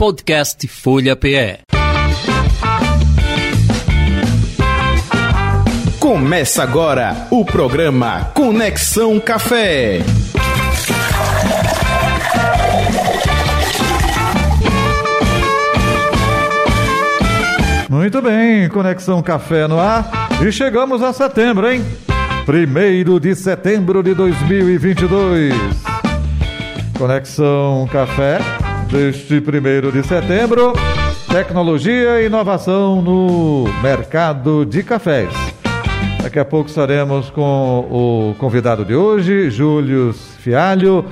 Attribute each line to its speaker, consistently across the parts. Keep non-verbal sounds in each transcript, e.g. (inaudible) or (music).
Speaker 1: Podcast Folha PE.
Speaker 2: Começa agora o programa Conexão Café.
Speaker 3: Muito bem, Conexão Café no ar. E chegamos a setembro, hein? Primeiro de setembro de 2022. Conexão Café deste primeiro de setembro. Tecnologia e inovação no mercado de cafés. Daqui a pouco estaremos com o convidado de hoje, Júlio Fialho,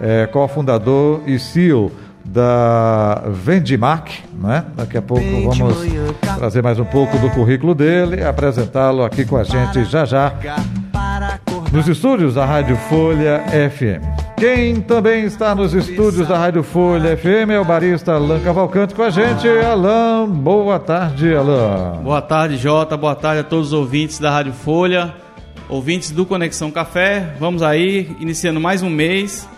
Speaker 3: é, cofundador e CEO da Vendimac, né? Daqui a pouco vamos trazer mais um pouco do currículo dele, apresentá-lo aqui com a gente já já nos estúdios da Rádio Folha FM. Quem também está nos estúdios da Rádio Folha FM é o barista Alain Cavalcante com a gente. Alain, boa tarde, Alain.
Speaker 4: Boa tarde, Jota. Boa tarde a todos os ouvintes da Rádio Folha, ouvintes do Conexão Café. Vamos aí, iniciando mais um mês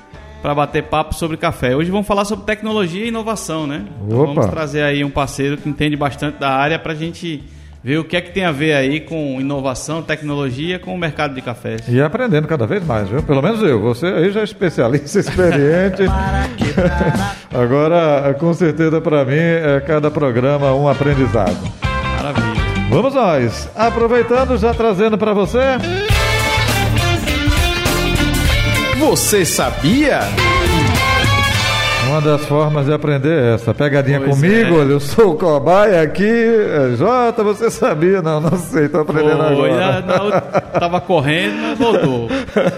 Speaker 4: para bater papo sobre café. Hoje vamos falar sobre tecnologia e inovação, né? Então vamos trazer aí um parceiro que entende bastante da área para a gente ver o que é que tem a ver aí com inovação, tecnologia, com o mercado de cafés.
Speaker 3: E aprendendo cada vez mais, viu? Pelo menos eu. Você aí já é especialista, (laughs) experiente. Agora, com certeza, para mim, é cada programa um aprendizado.
Speaker 4: Maravilha.
Speaker 3: Vamos nós. Aproveitando, já trazendo para você...
Speaker 2: Você sabia?
Speaker 3: Uma das formas de aprender é essa. Pegadinha
Speaker 4: Pois
Speaker 3: comigo,
Speaker 4: é.
Speaker 3: olha, eu sou o cobaia aqui. É, Jota, você sabia? Não, não sei, tô aprendendo
Speaker 4: Foi,
Speaker 3: agora.
Speaker 4: na outra- tava correndo, mas voltou.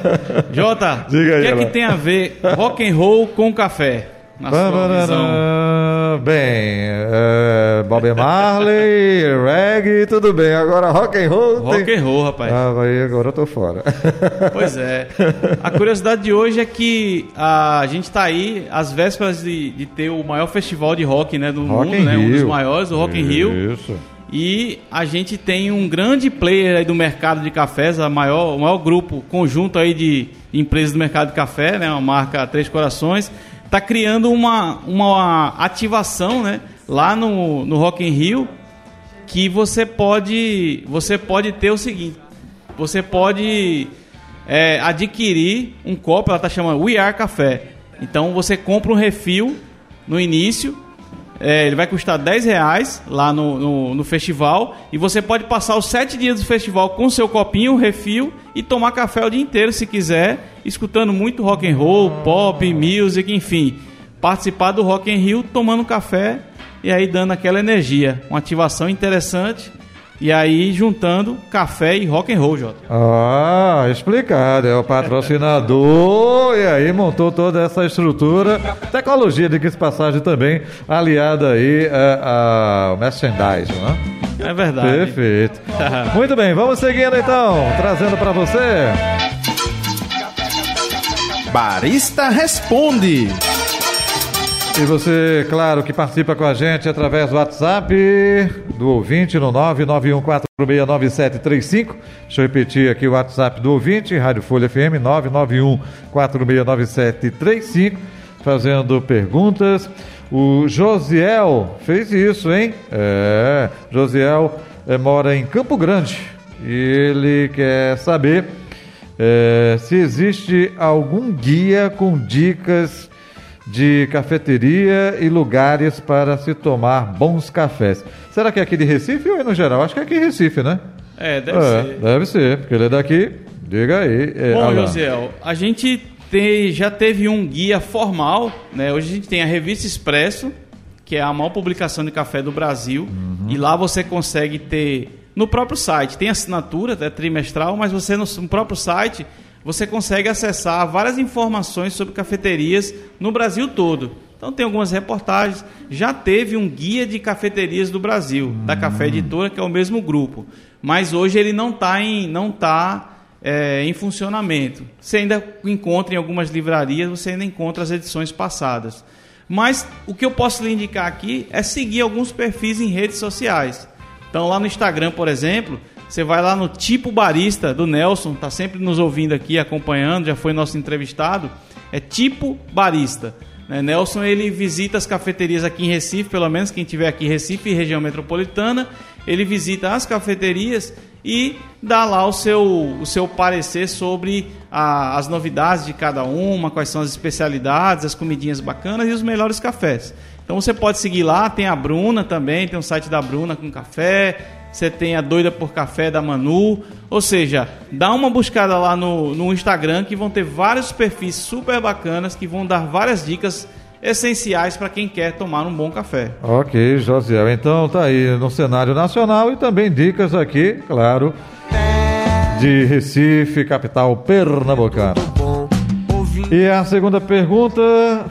Speaker 4: (laughs) Jota, o que é que tem a ver rock and roll com café? Na sua.
Speaker 3: Bem, é, Bob Marley, (laughs) reggae, tudo bem. Agora rock and roll.
Speaker 4: Rock
Speaker 3: tem...
Speaker 4: and roll, rapaz.
Speaker 3: Ah, vai, agora eu tô fora. (laughs)
Speaker 4: Pois é. A curiosidade de hoje é que a gente está aí às vésperas de, de ter o maior festival de rock né, do
Speaker 3: Rock
Speaker 4: mundo, né? Um dos
Speaker 3: Rio.
Speaker 4: maiores, o Rock in Rio.
Speaker 3: Isso.
Speaker 4: E a gente tem um grande player aí do mercado de cafés, a maior, o maior grupo conjunto aí de empresas do mercado de café, né? Uma marca Três Corações, está criando uma, uma ativação, né? Lá no, no Rock in Rio, que você pode você pode ter o seguinte, você pode é, adquirir um copo, ela está chamando We Are Café. Então você compra um refil no início, é, ele vai custar 10 reais lá no, no, no festival. E você pode passar os sete dias do festival com seu copinho, refil e tomar café o dia inteiro se quiser, escutando muito rock and roll, pop, music, enfim, participar do Rock in Rio tomando café e aí dando aquela energia, uma ativação interessante e aí juntando café e rock and roll, Jota.
Speaker 3: Ah, explicado. É o patrocinador e aí montou toda essa estrutura. Tecnologia de que passagem também aliada aí a- ao merchandising, né?
Speaker 4: É verdade.
Speaker 3: Perfeito. (laughs) Muito bem, vamos seguindo então, trazendo para você.
Speaker 2: Barista Responde.
Speaker 3: E você, claro, que participa com a gente através do WhatsApp do ouvinte no 991469735. Deixa eu repetir aqui o WhatsApp do ouvinte, Rádio Folha FM 991469735, fazendo perguntas. O Josiel fez isso, hein? É, Josiel eh, mora em Campo Grande e ele quer saber eh, se existe algum guia com dicas de cafeteria e lugares para se tomar bons cafés. Será que é aqui de Recife ou é no geral? Acho que é aqui em Recife, né?
Speaker 4: É, deve
Speaker 3: É,
Speaker 4: ser.
Speaker 3: Deve ser, porque ele é daqui. Diga aí. é,
Speaker 4: Bom,
Speaker 3: Alan.
Speaker 4: Josiel, a gente te- já teve um guia formal, né? Hoje a gente tem a revista Expresso, que é a maior publicação de café do Brasil, e lá você consegue ter no próprio site, tem assinatura, é trimestral, mas você no, no próprio site você consegue acessar várias informações sobre cafeterias no Brasil todo. Então tem algumas reportagens. Já teve um guia de cafeterias do Brasil, da Café Editora, que é o mesmo grupo. Mas hoje ele não está em, não tá, é, em funcionamento. Você ainda encontra em algumas livrarias, você ainda encontra as edições passadas. Mas o que eu posso lhe indicar aqui é seguir alguns perfis em redes sociais. Então lá no Instagram, por exemplo, você vai lá no Tipo Barista do Nelson, tá sempre nos ouvindo aqui, acompanhando, já foi nosso entrevistado. É Tipo Barista. Né? Nelson ele visita as cafeterias aqui em Recife, pelo menos quem tiver aqui em Recife e região metropolitana, ele visita as cafeterias e dá lá o seu, o seu parecer sobre a, as novidades de cada uma, quais são as especialidades, as comidinhas bacanas e os melhores cafés. Então você pode seguir lá, tem a Bruna também, tem o site da Bruna com café, você tem a Doida por Café da Manu, ou seja, dá uma buscada lá no, no Instagram que vão ter vários perfis super bacanas que vão dar várias dicas essenciais para quem quer tomar um bom café.
Speaker 3: Ok, Josiel. Então tá aí no cenário nacional e também dicas aqui, claro, de Recife, capital pernambucana. E a segunda pergunta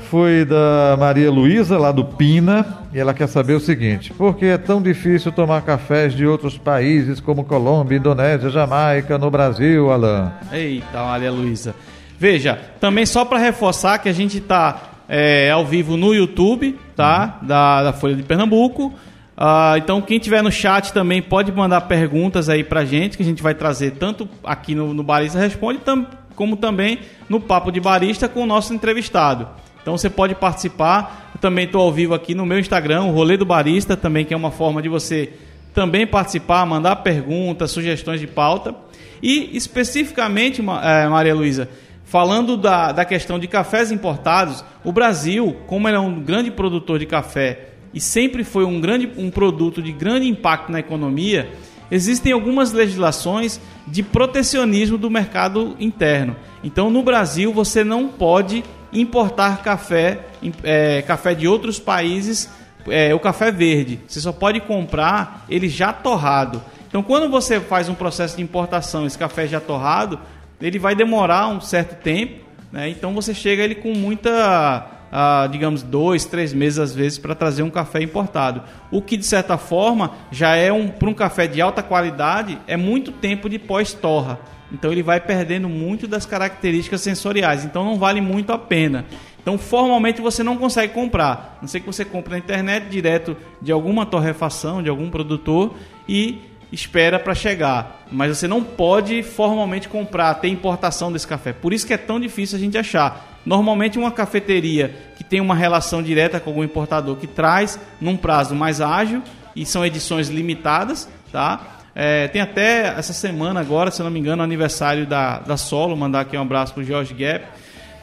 Speaker 3: foi da Maria Luísa, lá do Pina, e ela quer saber o seguinte: por que é tão difícil tomar cafés de outros países como Colômbia, Indonésia, Jamaica, no Brasil, Alain?
Speaker 4: Eita, Maria Luísa. Veja, também só para reforçar que a gente está é, ao vivo no YouTube, tá? Uhum. Da, da Folha de Pernambuco. Uh, então, quem tiver no chat também pode mandar perguntas aí pra gente, que a gente vai trazer tanto aqui no, no Barista Responde, tam, como também no Papo de Barista com o nosso entrevistado. Então você pode participar. Eu também estou ao vivo aqui no meu Instagram, o Rolê do Barista, também que é uma forma de você também participar, mandar perguntas, sugestões de pauta. E especificamente, é, Maria Luísa, falando da, da questão de cafés importados, o Brasil, como ele é um grande produtor de café e sempre foi um, grande, um produto de grande impacto na economia, existem algumas legislações de protecionismo do mercado interno. Então, no Brasil, você não pode importar café, é, café de outros países, é, o café verde. Você só pode comprar ele já torrado. Então, quando você faz um processo de importação, esse café já torrado, ele vai demorar um certo tempo. Né? Então, você chega ele com muita ah, digamos, dois, três meses às vezes para trazer um café importado. O que de certa forma já é um para um café de alta qualidade é muito tempo de pós-torra. Então ele vai perdendo muito das características sensoriais. Então não vale muito a pena. Então formalmente você não consegue comprar. Não sei que você compre na internet direto de alguma torrefação, de algum produtor e espera para chegar. Mas você não pode formalmente comprar, ter importação desse café. Por isso que é tão difícil a gente achar. Normalmente uma cafeteria que tem uma relação direta com algum importador que traz num prazo mais ágil e são edições limitadas, tá? É, tem até essa semana agora, se não me engano, aniversário da, da Solo, mandar aqui um abraço para o George Gap,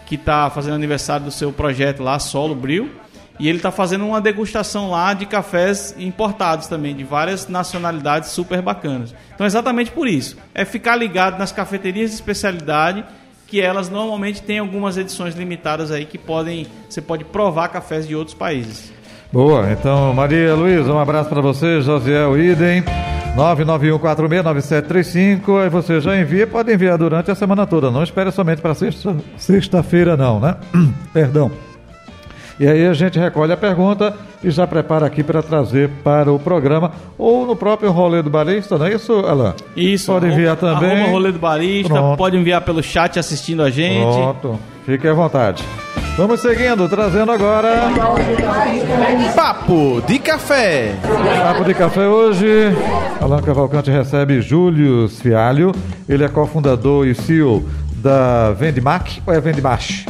Speaker 4: que está fazendo aniversário do seu projeto lá, Solo Bril. E ele está fazendo uma degustação lá de cafés importados também, de várias nacionalidades super bacanas. Então, exatamente por isso. É ficar ligado nas cafeterias de especialidade que elas normalmente têm algumas edições limitadas aí que podem você pode provar cafés de outros países.
Speaker 3: Boa, então Maria Luísa, um abraço para você, Josiel Idem. 991469735, aí você já envia, pode enviar durante a semana toda, não espere somente para sexta-feira sexta não, né? (clears throat) Perdão. E aí a gente recolhe a pergunta e já prepara aqui para trazer para o programa ou no próprio rolê do barista, não é isso, Alain?
Speaker 4: Isso.
Speaker 3: Pode enviar também.
Speaker 4: Arroba rolê do barista, Pronto. pode enviar pelo chat assistindo a gente.
Speaker 3: Pronto, fique à vontade. Vamos seguindo, trazendo agora.
Speaker 2: Papo de Café.
Speaker 3: Papo de Café hoje. Alain Cavalcante recebe Júlio Fialho. Ele é cofundador e CEO da Vendemac ou é Vendemash?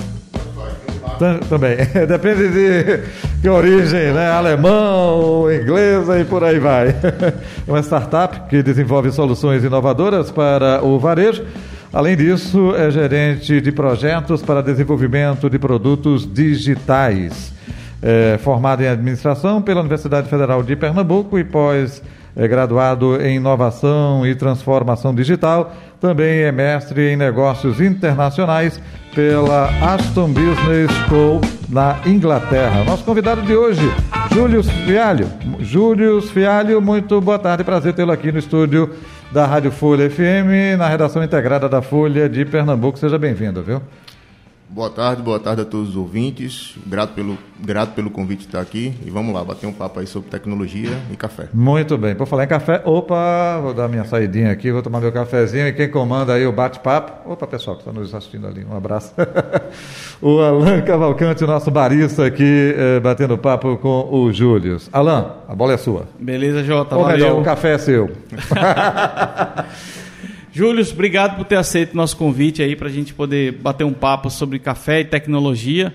Speaker 3: Também. (laughs) Depende de que origem, né? Alemão, inglesa e por aí vai. (laughs) Uma startup que desenvolve soluções inovadoras para o varejo. Além disso, é gerente de projetos para desenvolvimento de produtos digitais. É formado em administração pela Universidade Federal de Pernambuco e pós é graduado em inovação e transformação digital, também é mestre em negócios internacionais pela Aston Business School na Inglaterra. Nosso convidado de hoje, Júlio Fialho. Júlio Fialho, muito boa tarde, prazer tê-lo aqui no estúdio da Rádio Folha FM, na redação integrada da Folha de Pernambuco. Seja bem-vindo, viu?
Speaker 5: Boa tarde, boa tarde a todos os ouvintes. Grato pelo, grato pelo convite de estar aqui. E vamos lá, bater um papo aí sobre tecnologia e café.
Speaker 3: Muito bem. Por falar em café, opa, vou dar minha saidinha aqui, vou tomar meu cafezinho. E quem comanda aí o bate-papo, opa, pessoal que está nos assistindo ali, um abraço. (laughs) o Alan Cavalcante, nosso barista aqui, eh, batendo papo com o Júlio. Alan, a bola é sua.
Speaker 4: Beleza, Jota.
Speaker 3: Ou valeu. melhor, o café é seu. (laughs)
Speaker 4: Júlio, obrigado por ter aceito nosso convite aí para a gente poder bater um papo sobre café e tecnologia.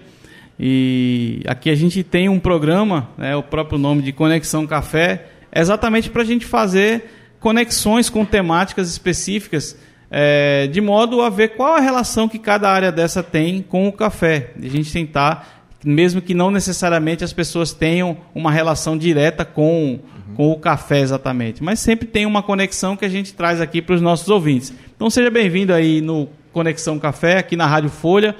Speaker 4: E aqui a gente tem um programa, né, o próprio nome de Conexão Café, exatamente para a gente fazer conexões com temáticas específicas, é, de modo a ver qual a relação que cada área dessa tem com o café. A gente tentar, mesmo que não necessariamente as pessoas tenham uma relação direta com. Com o café exatamente, mas sempre tem uma conexão que a gente traz aqui para os nossos ouvintes. Então seja bem-vindo aí no Conexão Café, aqui na Rádio Folha.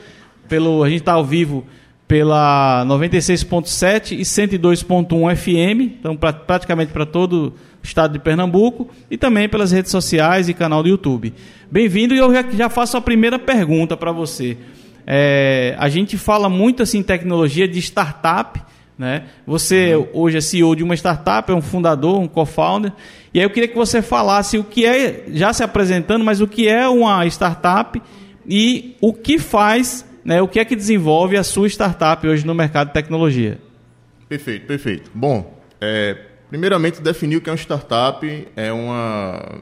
Speaker 4: Pelo, a gente está ao vivo pela 96.7 e 102.1 FM, então pra, praticamente para todo o estado de Pernambuco, e também pelas redes sociais e canal do YouTube. Bem-vindo e eu já, já, faço a primeira pergunta para você. É, a gente fala muito assim tecnologia de startup, né? Você uhum. hoje é CEO de uma startup, é um fundador, um co-founder, e aí eu queria que você falasse o que é, já se apresentando, mas o que é uma startup e o que faz né, o que é que desenvolve a sua startup hoje no mercado de tecnologia?
Speaker 5: Perfeito, perfeito. Bom, é, primeiramente definir o que é uma startup é uma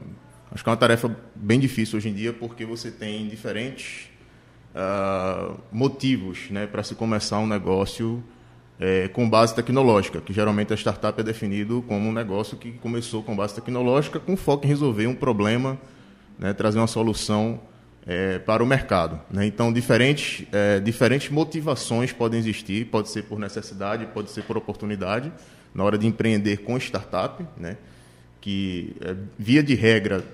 Speaker 5: acho que é uma tarefa bem difícil hoje em dia porque você tem diferentes uh, motivos né, para se começar um negócio é, com base tecnológica, que geralmente a startup é definido como um negócio que começou com base tecnológica, com foco em resolver um problema, né, trazer uma solução é, para o mercado. Né? Então, diferentes, é, diferentes motivações podem existir, pode ser por necessidade, pode ser por oportunidade, na hora de empreender com startup, né? que, é, via de regra,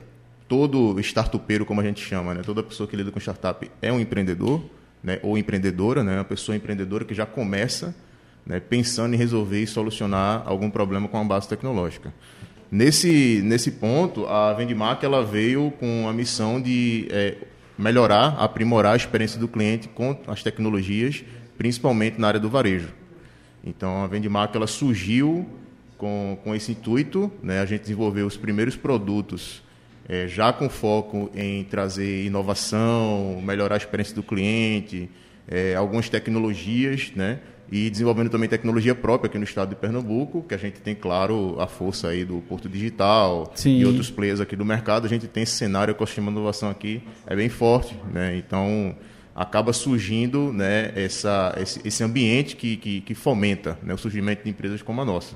Speaker 5: todo startupeiro, como a gente chama, né? toda pessoa que lida com startup é um empreendedor, né? ou empreendedora, né? uma pessoa empreendedora que já começa né? pensando em resolver e solucionar algum problema com a base tecnológica. Nesse, nesse ponto, a Vendmark ela veio com a missão de é, melhorar, aprimorar a experiência do cliente com as tecnologias, principalmente na área do varejo. Então, a Vendmark ela surgiu com, com esse intuito. Né? A gente desenvolveu os primeiros produtos é, já com foco em trazer inovação, melhorar a experiência do cliente, é, algumas tecnologias, né? E desenvolvendo também tecnologia própria aqui no estado de Pernambuco, que a gente tem, claro, a força aí do Porto Digital Sim. e outros players aqui do mercado. A gente tem esse cenário ecossistema de inovação aqui, é bem forte, né? Então, acaba surgindo né, essa, esse, esse ambiente que, que, que fomenta né, o surgimento de empresas como a nossa.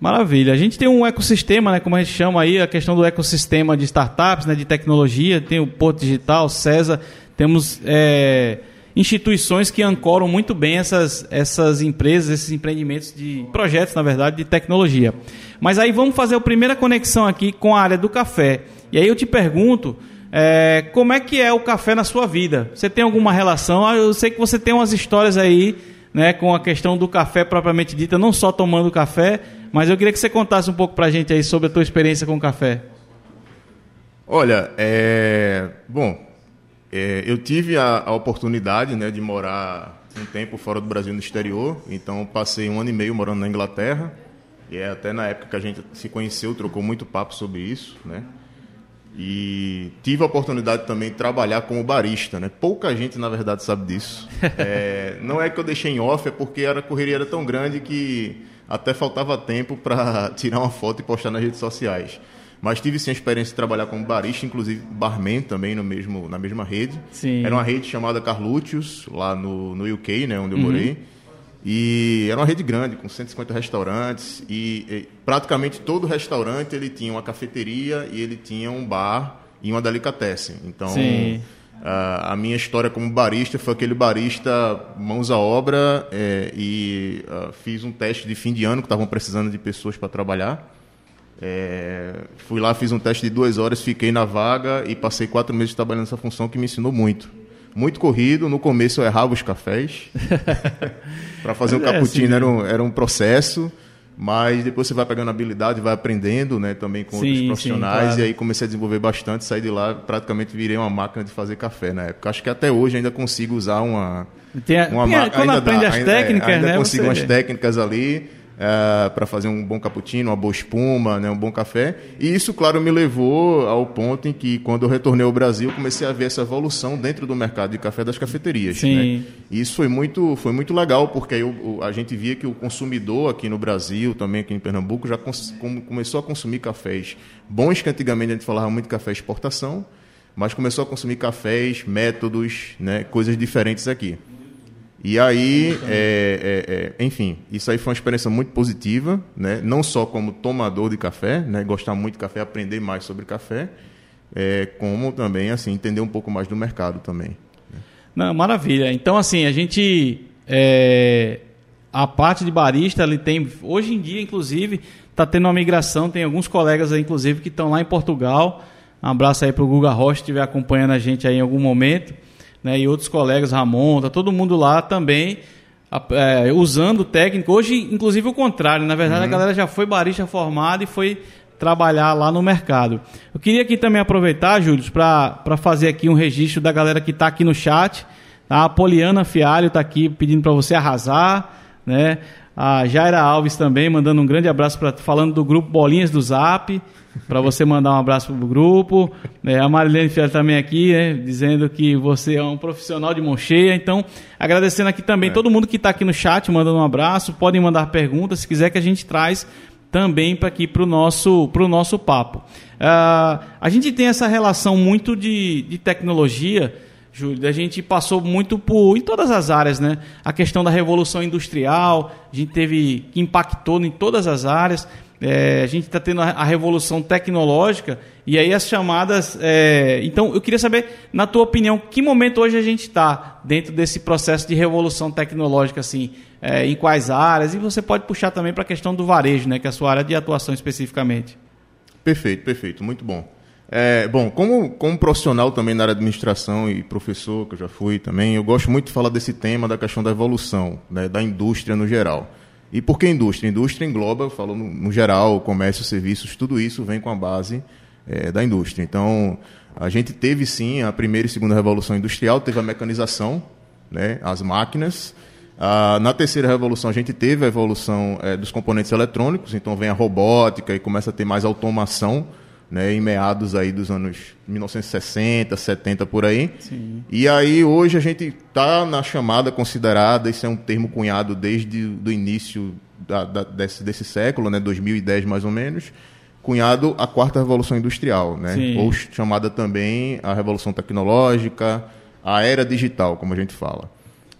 Speaker 4: Maravilha. A gente tem um ecossistema, né, como a gente chama aí, a questão do ecossistema de startups, né, de tecnologia, tem o Porto Digital, César, temos... É instituições que ancoram muito bem essas, essas empresas, esses empreendimentos de projetos, na verdade, de tecnologia. Mas aí vamos fazer a primeira conexão aqui com a área do café. E aí eu te pergunto, é, como é que é o café na sua vida? Você tem alguma relação? Ah, eu sei que você tem umas histórias aí, né, com a questão do café propriamente dita, não só tomando café, mas eu queria que você contasse um pouco para a gente aí sobre a tua experiência com o café.
Speaker 5: Olha, é... bom, é, eu tive a, a oportunidade né, de morar um tempo fora do Brasil no exterior, então passei um ano e meio morando na Inglaterra, e é até na época que a gente se conheceu, trocou muito papo sobre isso, né? E tive a oportunidade também de trabalhar como barista, né? Pouca gente, na verdade, sabe disso. (laughs) É, não é que eu deixei em off, é porque a correria era tão grande que até faltava tempo para (laughs) tirar uma foto e postar nas redes sociais. Mas tive sim a experiência de trabalhar como barista, inclusive barman também no mesmo, na mesma rede.
Speaker 4: Sim.
Speaker 5: Era uma rede chamada Carluccius, lá no, no UK, né, onde eu uhum. morei. E era uma rede grande, com 150 restaurantes. E, e, praticamente todo restaurante ele tinha uma cafeteria e ele tinha um bar e uma delicatessen. Então, uh, a minha história como barista foi aquele barista mãos à obra é, e uh, fiz um teste de fim de ano que estavam precisando de pessoas para trabalhar. É, fui lá, fiz um teste de duas horas, fiquei na vaga e passei quatro meses trabalhando nessa função que me ensinou muito. Muito corrido, no começo eu errava os cafés. (laughs) Para fazer um é cappuccino assim, era, um, era um processo, mas depois você vai pegando habilidade, vai aprendendo né, também com sim, outros profissionais. Sim, claro. E aí comecei a desenvolver bastante, saí de lá, praticamente virei uma máquina de fazer café na época. Acho que até hoje ainda consigo usar uma.
Speaker 4: Tem a, uma tem, quando ainda aprende dá, as ainda, técnicas,
Speaker 5: ainda
Speaker 4: né?
Speaker 5: consigo umas técnicas ali uh, para fazer um bom cappuccino, uma boa espuma, né, um bom café. E isso, claro, me levou ao ponto em que, quando eu retornei ao Brasil, comecei a ver essa evolução dentro do mercado de café das cafeterias. Sim. Né? E isso foi muito, foi muito legal, porque aí eu, a gente via que o consumidor aqui no Brasil, também aqui em Pernambuco, já começou a consumir cafés bons, que antigamente a gente falava muito de café exportação, mas começou a consumir cafés, métodos, né, coisas diferentes aqui. E aí, é, é, é, enfim, isso aí foi uma experiência muito positiva, né? não só como tomador de café, né? gostar muito de café, aprender mais sobre café, é, como também assim entender um pouco mais do mercado também.
Speaker 4: Não, maravilha. Então, assim, a gente. É, a parte de barista, ele tem. Hoje em dia, inclusive, está tendo uma migração. Tem alguns colegas, inclusive, que estão lá em Portugal. Um abraço aí para o Guga Rocha, que estiver acompanhando a gente aí em algum momento né, e outros colegas, Ramon, tá todo mundo lá também é, usando o técnico. Hoje, inclusive, o contrário. Na verdade, uhum. a galera já foi barista formada e foi trabalhar lá no mercado. Eu queria aqui também aproveitar, Júlio, para fazer aqui um registro da galera que está aqui no chat. A Poliana Fialho está aqui pedindo para você arrasar. Né? A Jaira Alves também mandando um grande abraço, pra, falando do grupo Bolinhas do Zap para você mandar um abraço para o grupo. É, a Marilene Fiel também aqui, né, dizendo que você é um profissional de mão cheia. Então, agradecendo aqui também é. todo mundo que está aqui no chat, mandando um abraço. Podem mandar perguntas, se quiser que a gente traz também para aqui para o nosso, pro nosso papo. Uh, a gente tem essa relação muito de, de tecnologia, Júlio, a gente passou muito por, em todas as áreas, né? A questão da revolução industrial, a gente teve, que impactou em todas as áreas. É, a gente está tendo a, a, revolução tecnológica e aí as chamadas. É, então, eu queria saber, na tua opinião, que momento hoje a gente está dentro desse processo de revolução tecnológica, assim, é, em quais áreas? E você pode puxar também para a questão do varejo, né, que é a sua área de atuação especificamente.
Speaker 5: Perfeito, perfeito, muito bom. É, bom, como, como profissional também na área de administração e professor, que eu já fui também, eu gosto muito de falar desse tema da questão da evolução, né, da indústria no geral. E por que indústria? Indústria engloba, falou no, no geral, comércio, serviços, tudo isso vem com a base é, da indústria. Então, a gente teve sim a primeira e segunda revolução industrial, teve a mecanização, né, as máquinas. Ah, na terceira revolução, a gente teve a evolução é, dos componentes eletrônicos, então vem a robótica e começa a ter mais automação né, em meados aí dos anos 1960, 70 por aí. Sim. E aí hoje a gente está na chamada considerada, isso é um termo cunhado desde o início da, da, desse, desse século, né, 2010 mais ou menos, cunhado a quarta revolução industrial, né, ou chamada também a revolução tecnológica, a era digital, como a gente fala.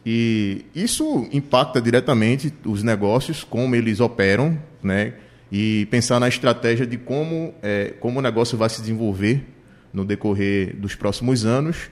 Speaker 5: E isso impacta diretamente os negócios, como eles operam, né? E pensar na estratégia de como, é, como o negócio vai se desenvolver no decorrer dos próximos anos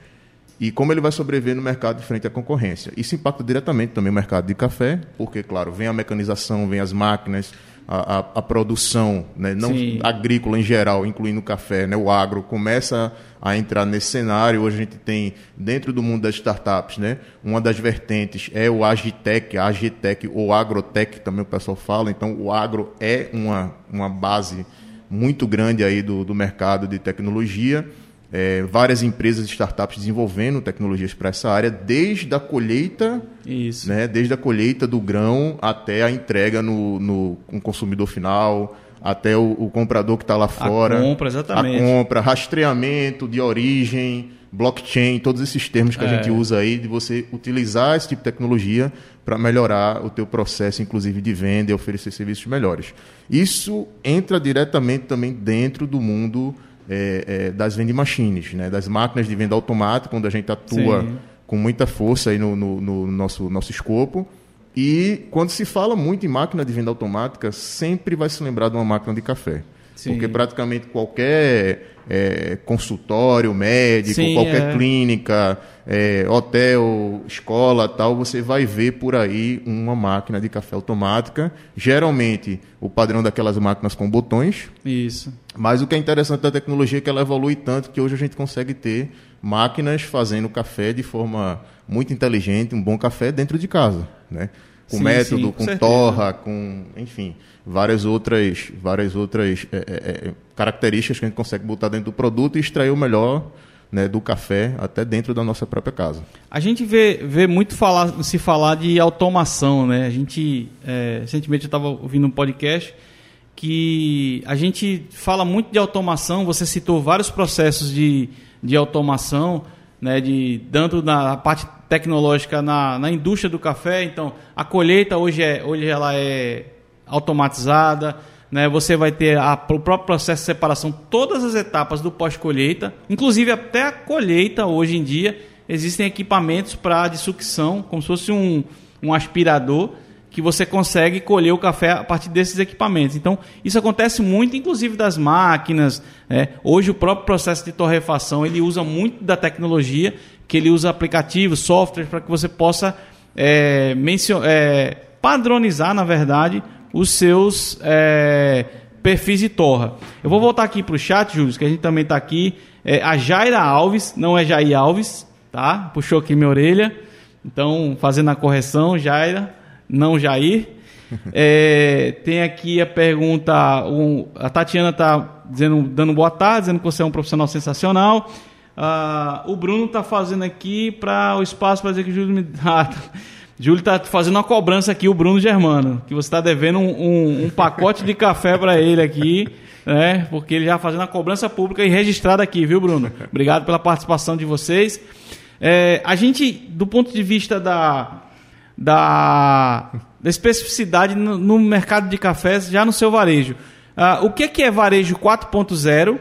Speaker 5: e como ele vai sobreviver no mercado frente à concorrência. Isso impacta diretamente também o mercado de café, porque, claro, vem a mecanização, vem as máquinas, a, a, a produção, né, não Sim. agrícola em geral, incluindo o café, né, o agro, começa a entrar nesse cenário. Hoje a gente tem, dentro do mundo das startups, né, uma das vertentes é o Agitec, a Agitec ou Agrotec, também o pessoal fala. Então, o agro é uma, uma base muito grande aí do, do mercado de tecnologia é, várias empresas e startups desenvolvendo tecnologias para essa área, desde a colheita, Isso. Né, desde a colheita do grão até a entrega no, no, no consumidor final, até o, o comprador que está lá fora.
Speaker 4: A compra, exatamente.
Speaker 5: A compra, rastreamento de origem, blockchain, todos esses termos que é. a gente usa aí, de você utilizar esse tipo de tecnologia para melhorar o teu processo, inclusive de venda e oferecer serviços melhores. Isso entra diretamente também dentro do mundo é, é, das vending machines, né? das máquinas de venda automática, onde a gente atua Sim. com muita força aí no, no, no, nosso, nosso escopo. E quando se fala muito em máquina de venda automática, sempre vai se lembrar de uma máquina de café. Sim. Porque praticamente qualquer é, consultório médico, Sim, qualquer é. clínica, é, hotel, escola, tal, você vai ver por aí uma máquina de café automática. Geralmente o padrão daquelas máquinas com botões.
Speaker 4: Isso.
Speaker 5: Mas o que é interessante da tecnologia é que ela evolui tanto que hoje a gente consegue ter máquinas fazendo café de forma muito inteligente, um bom café dentro de casa, né? Com sim, método, sim, com, com torra, com, enfim, várias outras, várias outras é, é, é, características que a gente consegue botar dentro do produto e extrair o melhor né, do café até dentro da nossa própria casa.
Speaker 4: A gente vê, vê muito falar, se falar de automação, né? A gente, é, recentemente eu estava ouvindo um podcast que a gente fala muito de automação, você citou vários processos de, de automação, né, de, tanto na parte tecnológica na, na indústria do café, então a colheita hoje, é, hoje ela é automatizada, né, você vai ter a, o próprio processo de separação, todas as etapas do pós-colheita, inclusive até a colheita hoje em dia existem equipamentos para de sucção, como se fosse um, um aspirador, que você consegue colher o café a partir desses equipamentos. Então, isso acontece muito, inclusive das máquinas. Né? Hoje, o próprio processo de torrefação ele usa muito da tecnologia, que ele usa aplicativos, softwares, para que você possa é, é, padronizar, na verdade, os seus é, perfis de torra. Eu vou voltar aqui para o chat, Júlio, que a gente também está aqui. É, a Jaira Alves, não é Jair Alves, tá? Puxou aqui minha orelha. Então, fazendo a correção, Jaira, não Jair. (laughs) É, tem aqui a pergunta, um, a Tatiana está dizendo, dando boa tarde, dizendo que você é um profissional sensacional. Uh, o Bruno está fazendo aqui para o espaço para dizer que o Júlio me. (laughs) Ah, tá. Júlio está fazendo uma cobrança aqui, o Bruno Germano, que você está devendo um, um, um, pacote de café para ele aqui, né? Porque ele já está fazendo a cobrança pública e registrada aqui, viu, Bruno? Obrigado pela participação de vocês. É, a gente, do ponto de vista da, da, da especificidade no, no, mercado de cafés, já no seu varejo, uh, o que é, que é varejo 4.0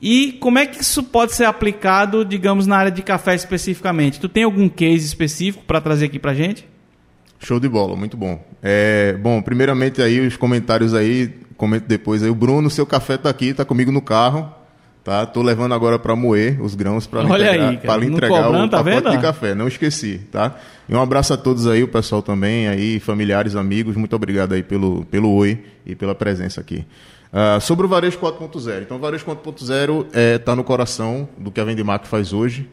Speaker 4: e como é que isso pode ser aplicado, digamos, na área de café especificamente? Tu tem algum case específico para trazer aqui para gente?
Speaker 5: Show de bola, muito bom. É, bom, primeiramente aí os comentários aí, comento depois aí. O Bruno, seu café está aqui, está comigo no carro. Tá? Tô levando agora para moer os grãos para entregar, para entregar cobrando, o tá pacote vendo? de café. Não esqueci, tá? E um abraço a todos aí, o pessoal também aí, familiares, amigos. Muito obrigado aí pelo pelo oi e pela presença aqui. Uh, sobre o Varejo 4.0. Então, o Varejo 4.0 está é, tá no coração do que a Vendemac faz hoje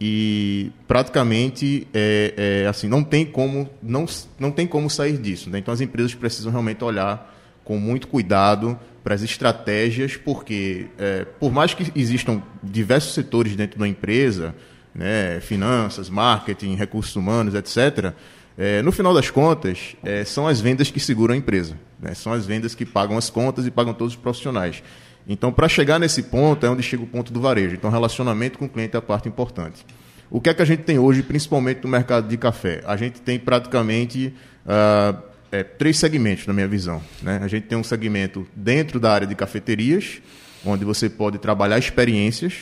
Speaker 5: e praticamente é, é, assim não tem como não, não tem como sair disso. Né? Então, as empresas precisam realmente olhar com muito cuidado para as estratégias, porque é, por mais que existam diversos setores dentro da empresa, né, finanças, marketing, recursos humanos, etc., é, no final das contas, é, são as vendas que seguram a empresa. Né? São as vendas que pagam as contas e pagam todos os profissionais. Então, para chegar nesse ponto, é onde chega o ponto do varejo. Então, relacionamento com o cliente é a parte importante. O que é que a gente tem hoje, principalmente no mercado de café? A gente tem praticamente uh, é, três segmentos, na minha visão. Né? A gente tem um segmento dentro da área de cafeterias, onde você pode trabalhar experiências,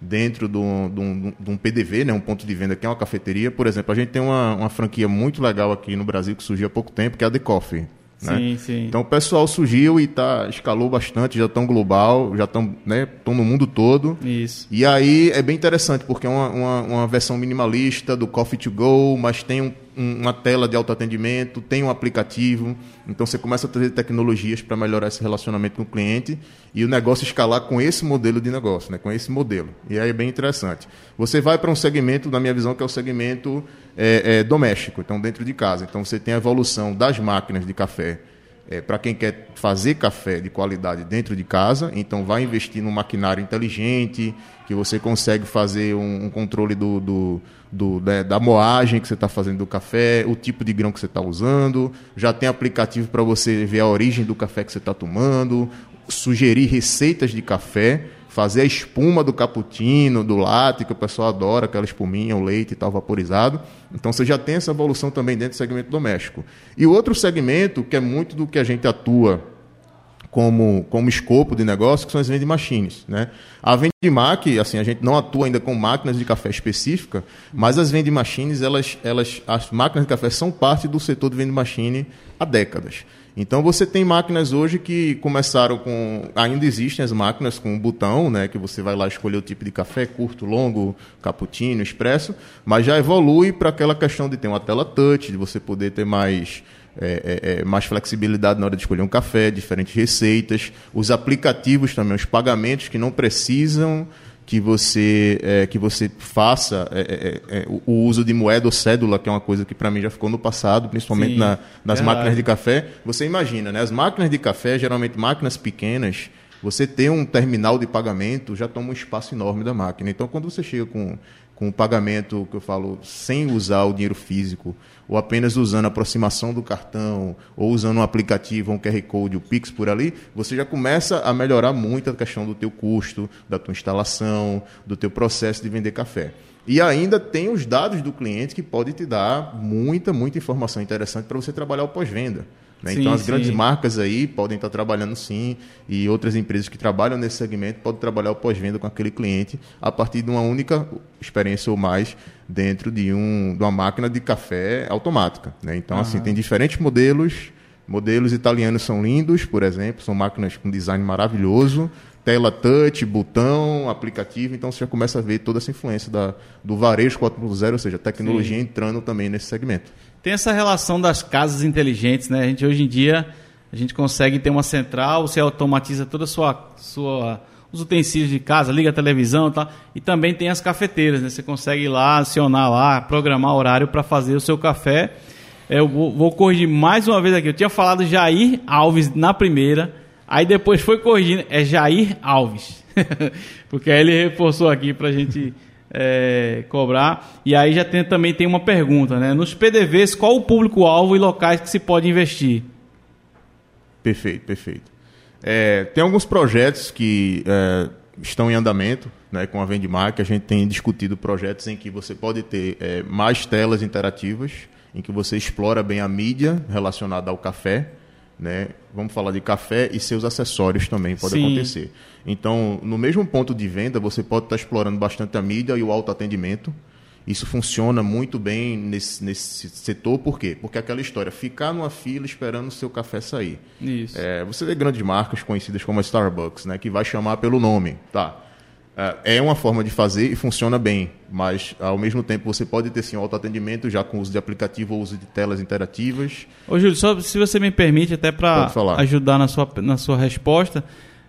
Speaker 5: dentro de um, de, um, PDV, né, um ponto de venda que é uma cafeteria. Por exemplo, a gente tem uma, uma franquia muito legal aqui no Brasil que surgiu há pouco tempo, que é a The Coffee. Né? Sim, sim. Então o pessoal surgiu e tá, escalou bastante, já estão global, já estão né, no mundo todo.
Speaker 4: Isso.
Speaker 5: E aí é bem interessante, porque é uma, uma, uma versão minimalista do Coffee to Go, mas tem um uma tela de autoatendimento, tem um aplicativo. Então você começa a trazer tecnologias para melhorar esse relacionamento com o cliente e o negócio escalar com esse modelo de negócio, né? com esse modelo. E aí é bem interessante. Você vai para um segmento, na minha visão, que é o segmento é, é, doméstico, então dentro de casa. Então você tem a evolução das máquinas de café. É, para quem quer fazer café de qualidade dentro de casa, então vai investir num maquinário inteligente, que você consegue fazer um, um controle do, do do, né, da moagem que você está fazendo do café, o tipo de grão que você está usando, já tem aplicativo para você ver a origem do café que você está tomando, sugerir receitas de café, fazer a espuma do cappuccino, do latte, que o pessoal adora, aquela espuminha, o leite e tal vaporizado. Então você já tem essa evolução também dentro do segmento doméstico. E outro segmento, que é muito do que a gente atua como, como escopo de negócio, que são as vending machines. Né? A vending machine, assim, a gente não atua ainda com máquinas de café específica, mas as vending machines, elas, elas, as máquinas de café são parte do setor de vending machine há décadas. Então você tem máquinas hoje que começaram com. Ainda existem as máquinas com um botão, né? Que você vai lá escolher o tipo de café, curto, longo, cappuccino, expresso, mas já evolui para aquela questão de ter uma tela touch, de você poder ter mais é, é, é, mais flexibilidade na hora de escolher um café, diferentes receitas, os aplicativos também, os pagamentos que não precisam que você é, que você faça é, é, o uso de moeda ou cédula, que é uma coisa que para mim já ficou no passado, principalmente na, nas máquinas de café. Você imagina, né? As máquinas de café, geralmente máquinas pequenas, você ter um terminal de pagamento já toma um espaço enorme da máquina. Então, quando você chega com com o pagamento que eu falo sem usar o dinheiro físico, ou apenas usando a aproximação do cartão, ou usando um aplicativo, um QR Code, o Pix por ali, você já começa a melhorar muito a questão do teu custo, da tua instalação, do teu processo de vender café. E ainda tem os dados do cliente que pode te dar muita, muita informação interessante para você trabalhar o pós-venda. Né?
Speaker 4: Sim,
Speaker 5: então as
Speaker 4: sim.
Speaker 5: grandes marcas aí podem estar trabalhando sim e outras empresas que trabalham nesse segmento podem trabalhar o pós-venda com aquele cliente a partir de uma única experiência ou mais dentro de, um, de uma máquina de café automática. Né? Então assim tem diferentes modelos. Modelos italianos são lindos, por exemplo, são máquinas com design maravilhoso, tela touch, botão, aplicativo, então você já começa a ver toda essa influência da, do varejo 4.0, ou seja, tecnologia entrando também nesse segmento.
Speaker 4: Tem essa relação das casas inteligentes, né? A gente hoje em dia a gente consegue ter uma central, você automatiza toda a sua, sua os utensílios de casa, liga a televisão, tal, e também tem as cafeteiras, né? Você consegue ir lá acionar lá, programar horário para fazer o seu café. É, Eu vou, vou corrigir mais uma vez aqui. Eu tinha falado Jair Alves na primeira, aí depois foi corrigindo, é Jair Alves, (laughs) porque aí ele reforçou aqui para a gente é, cobrar. E aí já tem, também tem uma pergunta, né? Nos PDVs, qual o público-alvo e locais que se pode investir?
Speaker 5: Perfeito, perfeito. É, tem alguns projetos que é, estão em andamento né, com a Vendemar, que a gente tem discutido projetos em que você pode ter é, mais telas interativas, em que você explora bem a mídia relacionada ao café. Né? Vamos falar de café e seus acessórios também pode
Speaker 4: Sim.
Speaker 5: acontecer. Então, no mesmo ponto de venda, você pode estar explorando bastante a mídia e o autoatendimento. Isso funciona muito bem nesse, nesse setor, por quê? Porque aquela história, ficar numa fila esperando o seu café sair.
Speaker 4: Isso.
Speaker 5: É, você vê grandes marcas conhecidas como a Starbucks, né, que vai chamar pelo nome, tá? É é uma forma de fazer e funciona bem, mas ao mesmo tempo você pode ter sim autoatendimento já com uso de aplicativo ou uso de telas interativas.
Speaker 4: Ô, Júlio, só se você me permite, até para ajudar na sua, na sua resposta,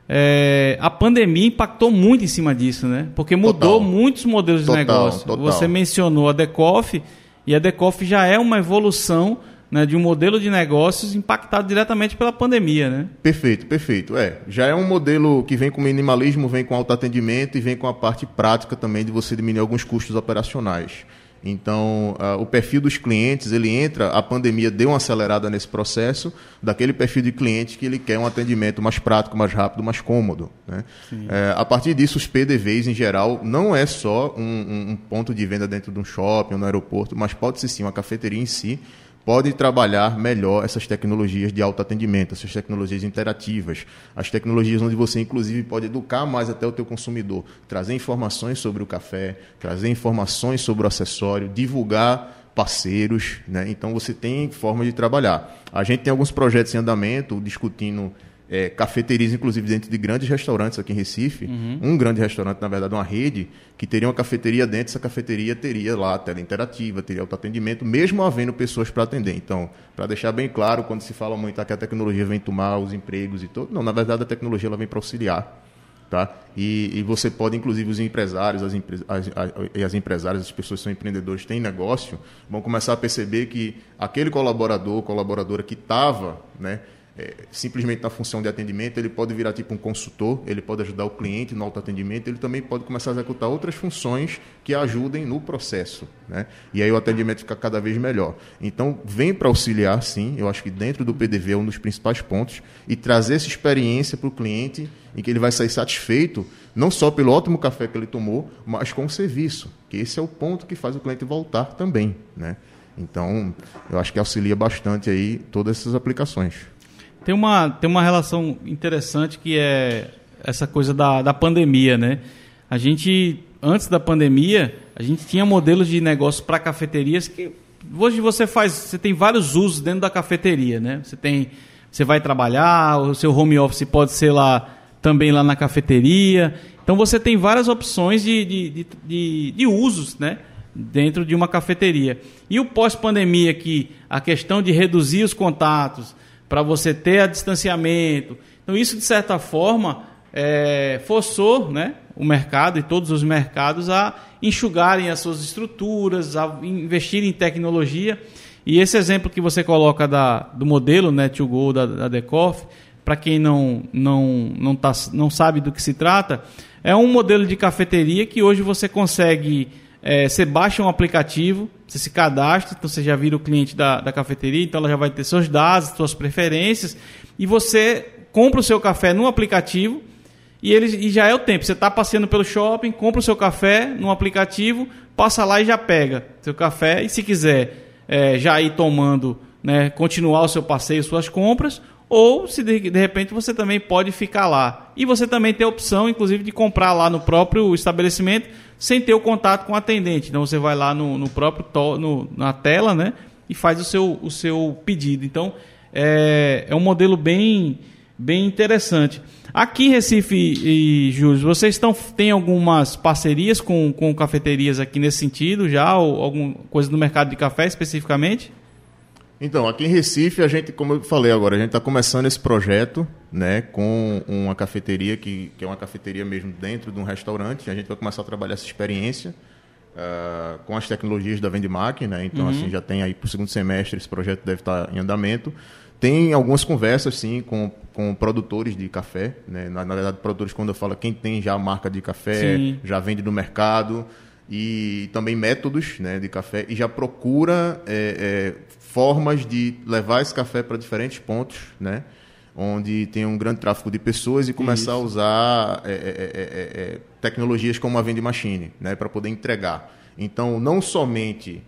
Speaker 4: é, a pandemia impactou muito em cima disso, né? Porque mudou
Speaker 5: Total.
Speaker 4: muitos modelos de
Speaker 5: Total,
Speaker 4: negócio.
Speaker 5: total.
Speaker 4: Você mencionou a Decoff, e a Decoff já é uma evolução né, de um modelo de negócios impactado diretamente pela pandemia, né?
Speaker 5: Perfeito, perfeito. É, já é um modelo que vem com minimalismo, vem com autoatendimento e vem com a parte prática também de você diminuir alguns custos operacionais. Então, ah, o perfil dos clientes, ele entra, a pandemia deu uma acelerada nesse processo, daquele perfil de cliente que ele quer um atendimento mais prático, mais rápido, mais cômodo. Né? É, a partir disso, os PDVs, em geral, não é só um, um- um ponto de venda dentro de um shopping ou no aeroporto, mas pode ser sim uma cafeteria em si, pode trabalhar melhor essas tecnologias de autoatendimento, essas tecnologias interativas, as tecnologias onde você inclusive pode educar mais até o teu consumidor, trazer informações sobre o café, trazer informações sobre o acessório, divulgar parceiros, né? Então você tem forma de trabalhar. A gente tem alguns projetos em andamento discutindo é, cafeterias, inclusive dentro de grandes restaurantes aqui em Recife. Um grande restaurante, na verdade, uma rede, que teria uma cafeteria dentro, essa cafeteria teria lá a tela interativa, teria autoatendimento, mesmo havendo pessoas para atender. Então, para deixar bem claro, quando se fala muito ah, que a tecnologia vem tomar os empregos e tudo, não, na verdade a tecnologia ela vem para auxiliar. Tá? E, e você pode, inclusive, os empresários, as, empre- as, as, e as empresárias, as pessoas que são empreendedores, têm negócio, vão começar a perceber que aquele colaborador, colaboradora que estava né, é, simplesmente na função de atendimento, ele pode virar tipo um consultor, ele pode ajudar o cliente no autoatendimento, ele também pode começar a executar outras funções que ajudem no processo. Né? E aí o atendimento fica cada vez melhor. Então, vem para auxiliar, sim, eu acho que dentro do PDV é um dos principais pontos, e trazer essa experiência para o cliente em que ele vai sair satisfeito, não só pelo ótimo café que ele tomou, mas com o serviço, que esse é o ponto que faz o cliente voltar também. Né? Então, eu acho que auxilia bastante aí todas essas aplicações.
Speaker 4: Tem uma, tem uma relação interessante que é essa coisa da, da pandemia, né? A gente, antes da pandemia, a gente tinha modelos de negócio para cafeterias que hoje você faz, você tem vários usos dentro da cafeteria, né? Você tem, você vai trabalhar, o seu home office pode ser lá também lá na cafeteria. Então você tem várias opções de, de, de, de, de usos, né? Dentro de uma cafeteria. E o pós-pandemia, que a questão de reduzir os contatos, para você ter a distanciamento. Então, isso, de certa forma, é, forçou né, o mercado e todos os mercados a enxugarem as suas estruturas, a investirem em tecnologia. E esse exemplo que você coloca da, do modelo né, to go da, da Decoff, para quem não, não, não, tá, não sabe do que se trata, é um modelo de cafeteria que hoje você consegue é, você baixa um aplicativo, você se cadastra, então você já vira o cliente da, da cafeteria, então ela já vai ter seus dados, suas preferências, e você compra o seu café no aplicativo e ele e já é o tempo. Você está passeando pelo shopping, compra o seu café no aplicativo, passa lá e já pega seu café, e se quiser é, já ir tomando né, continuar o seu passeio, suas compras, ou se de, de, repente você também pode ficar lá. E você também tem a opção, inclusive, de comprar lá no próprio estabelecimento sem ter o contato com o atendente. Então você vai lá no, no próprio to, no, na tela né, e faz o seu, o seu pedido. Então é, é um modelo bem, bem interessante. Aqui em Recife e Júlio, vocês estão, têm algumas parcerias com, com cafeterias aqui nesse sentido já? Ou alguma coisa no mercado de café especificamente?
Speaker 5: Então, aqui em Recife, a gente, como eu falei agora, a gente está começando esse projeto né, com uma cafeteria, que, que é uma cafeteria mesmo dentro de um restaurante. A gente vai começar a trabalhar essa experiência uh, com as tecnologias da Vendemac. Né? Então, uhum. assim, já tem aí para o segundo semestre, esse projeto deve estar em andamento. Tem algumas conversas, sim, com, com produtores de café. Né? Na, na verdade, produtores, quando eu falo quem tem já a marca de café, sim. já vende no mercado e também métodos né, de café e já procura é, é, formas de levar esse café para diferentes pontos, né? onde tem um grande tráfego de pessoas e começar Isso. a usar é é, é, é, é, tecnologias como a vending machine, né, para poder entregar. Então, não somente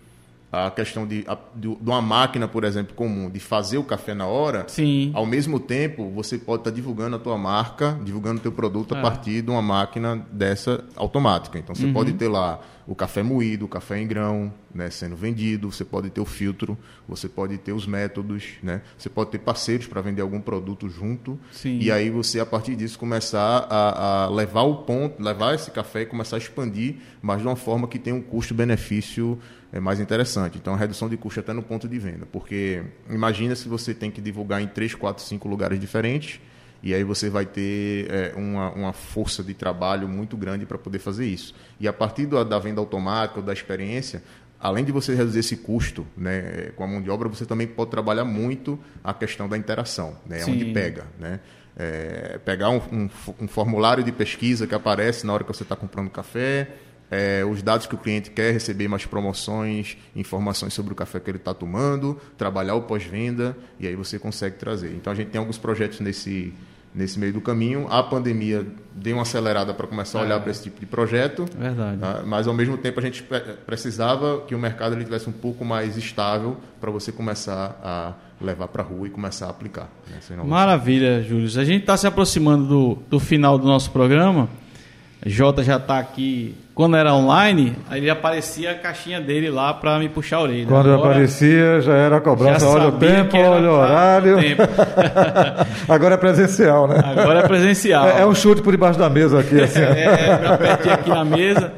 Speaker 5: a questão de, a, de, de, uma máquina, por exemplo, comum, de fazer o café na hora,
Speaker 4: Sim.
Speaker 5: ao mesmo tempo você pode estar tá divulgando a tua marca, divulgando o teu produto a partir de uma máquina dessa automática. Então, você uhum. pode ter lá o café moído, o café em grão, né, sendo vendido, você pode ter o filtro, você pode ter os métodos, né, você pode ter parceiros para vender algum produto junto,
Speaker 4: Sim.
Speaker 5: e aí você, a partir disso, começar a, a, levar o ponto, levar esse café e começar a expandir, mas de uma forma que tenha um custo-benefício é, mais interessante. Então, a redução de custo até no ponto de venda, porque imagina se você tem que divulgar em 3, 4, 5 lugares diferentes, e aí você vai ter é, uma, uma força de trabalho muito grande para poder fazer isso. E a partir da, da venda automática ou da experiência, além de você reduzir esse custo né, com a mão de obra, você também pode trabalhar muito a questão da interação, né, onde pega. Né? É, pegar um, um, um, formulário de pesquisa que aparece na hora que você está comprando café, é, os dados que o cliente quer receber, mais promoções, informações sobre o café que ele está tomando, trabalhar o pós-venda, e aí você consegue trazer. Então a gente tem alguns projetos nesse, nesse meio do caminho. A pandemia deu uma acelerada para começar a olhar é. para esse tipo de projeto.
Speaker 4: Verdade. Tá?
Speaker 5: Mas ao mesmo tempo a gente precisava que o mercado ele tivesse um pouco mais estável para você começar a levar para a rua e começar a aplicar.
Speaker 4: Né, Maravilha, Júlio. A gente está se aproximando do, do final do nosso programa. Jota já está aqui. Quando era online, aí ele aparecia a caixinha dele lá para me puxar a orelha.
Speaker 3: Quando Agora, aparecia, já era a cobrança. Olha o tempo, olha o horário. (laughs) Agora é presencial, né?
Speaker 4: Agora é presencial.
Speaker 3: É, é um chute por debaixo da mesa aqui. Assim.
Speaker 4: é, é aqui na mesa.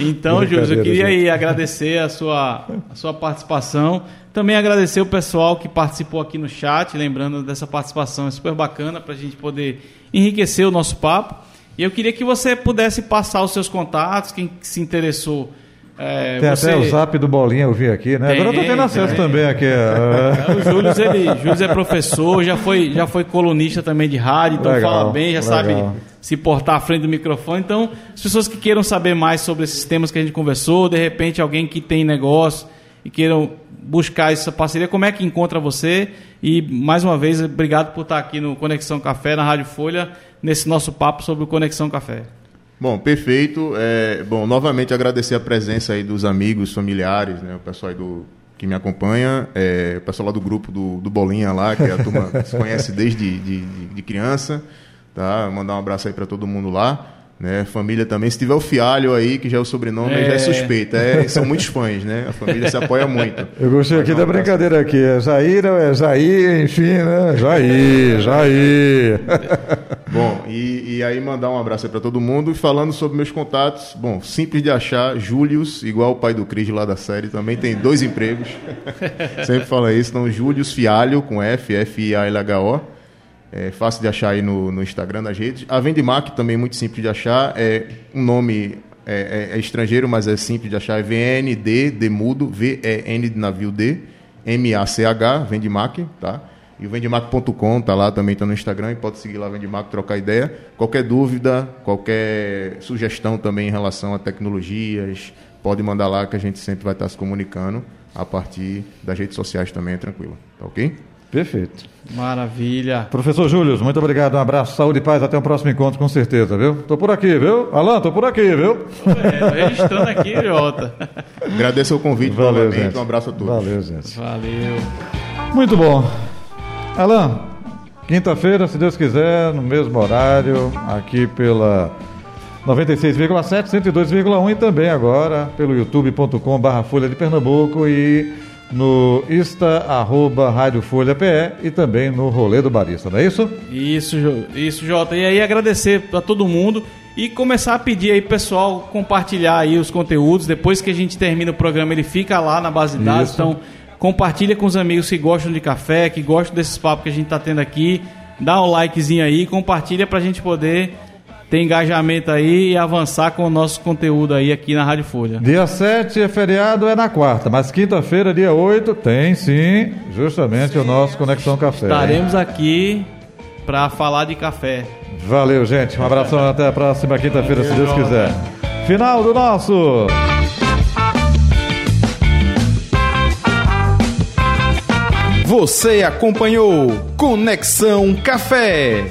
Speaker 4: Então, Júlio, eu queria aí agradecer a sua, a sua participação. Também agradecer o pessoal que participou aqui no chat, lembrando dessa participação, é super bacana para a gente poder enriquecer o nosso papo. E eu queria que você pudesse passar os seus contatos, quem se interessou.
Speaker 3: É, tem você... até o zap do Bolinha, eu vi aqui, né? Tem, Agora eu tô tendo acesso tem. também aqui.
Speaker 4: É, o Júlio, ele, Júlio é professor, já foi, já foi colunista também de rádio, então legal, fala bem, já legal. sabe se portar à frente do microfone. Então, as pessoas que queiram saber mais sobre esses temas que a gente conversou, de repente alguém que tem negócio e queiram buscar essa parceria, como é que encontra você? E mais uma vez, obrigado por estar aqui no Conexão Café, na Rádio Folha, nesse nosso papo sobre o Conexão Café.
Speaker 5: Bom, perfeito. É, bom, novamente agradecer a presença aí dos amigos, familiares, né, o pessoal aí do, que me acompanha, é, o pessoal lá do grupo do, do Bolinha lá, que a turma (laughs) se conhece desde de, de, de criança. Tá? Mandar um abraço aí para todo mundo lá. Né? Família também, se tiver o Fialho aí, que já é o sobrenome, é. já é suspeita. É, são muitos fãs, né? A família se apoia muito.
Speaker 3: Eu gostei aqui da brincadeira aqui. É Jair, é Jair, enfim, né? Jair, Jair. (laughs)
Speaker 5: Bom, e, e aí mandar um abraço aí para todo mundo. E falando sobre meus contatos, bom, simples de achar, Július, igual o pai do Cris lá da série, também tem dois empregos. (laughs) Sempre fala isso, então Július Fialho, com F, F-I-A-L-H-O. É fácil de achar aí no, no Instagram, nas redes. A Vendimac também muito simples de achar. É um nome é, é, é estrangeiro, mas é simples de achar. É VND, D mudo, V-E-N de navio D, M-A-C-H, Vendimac, tá? E o vendimac.com tá lá também, tá no Instagram e pode seguir lá Vendimac, trocar ideia. Qualquer dúvida, qualquer sugestão também em relação a tecnologias, pode mandar lá que a gente sempre vai estar se comunicando a partir das redes sociais também, é tranquilo. Tá ok?
Speaker 3: Perfeito.
Speaker 4: Maravilha.
Speaker 3: Professor Júlio, muito obrigado. Um abraço, saúde e paz. Até o próximo encontro, com certeza, viu? Tô por aqui, viu? Alan, tô por aqui, viu?
Speaker 4: É, tô registrando aqui, Jota.
Speaker 5: Agradeço o convite
Speaker 3: Valeu, novamente.
Speaker 5: Gente. Um abraço a todos.
Speaker 3: Valeu, gente.
Speaker 4: Valeu.
Speaker 3: Muito bom. Alan, quinta-feira, se Deus quiser, no mesmo horário, aqui pela 96,7, 102,1 e também agora pelo youtube.com barra Folha de Pernambuco e no Insta, arroba Rádio Folha PE e também no Rolê do Barista, não é isso?
Speaker 4: Isso, isso, Jota. E aí agradecer para todo mundo e começar a pedir aí pessoal compartilhar aí os conteúdos. Depois que a gente termina o programa, ele fica lá na base de dados. Isso. Então, compartilha com os amigos que gostam de café, que gostam desses papos que a gente está tendo aqui. Dá um likezinho aí, compartilha para a gente poder ter engajamento aí e avançar com o nosso conteúdo aí aqui na Rádio Folha.
Speaker 3: Dia 7 é feriado, é na quarta, mas quinta-feira, dia 8, tem sim, justamente o nosso Conexão Café.
Speaker 4: Estaremos aqui para falar de café.
Speaker 3: Valeu, gente. Um abração até a próxima quinta-feira, se Deus quiser. Final do nosso.
Speaker 2: Você acompanhou Conexão Café.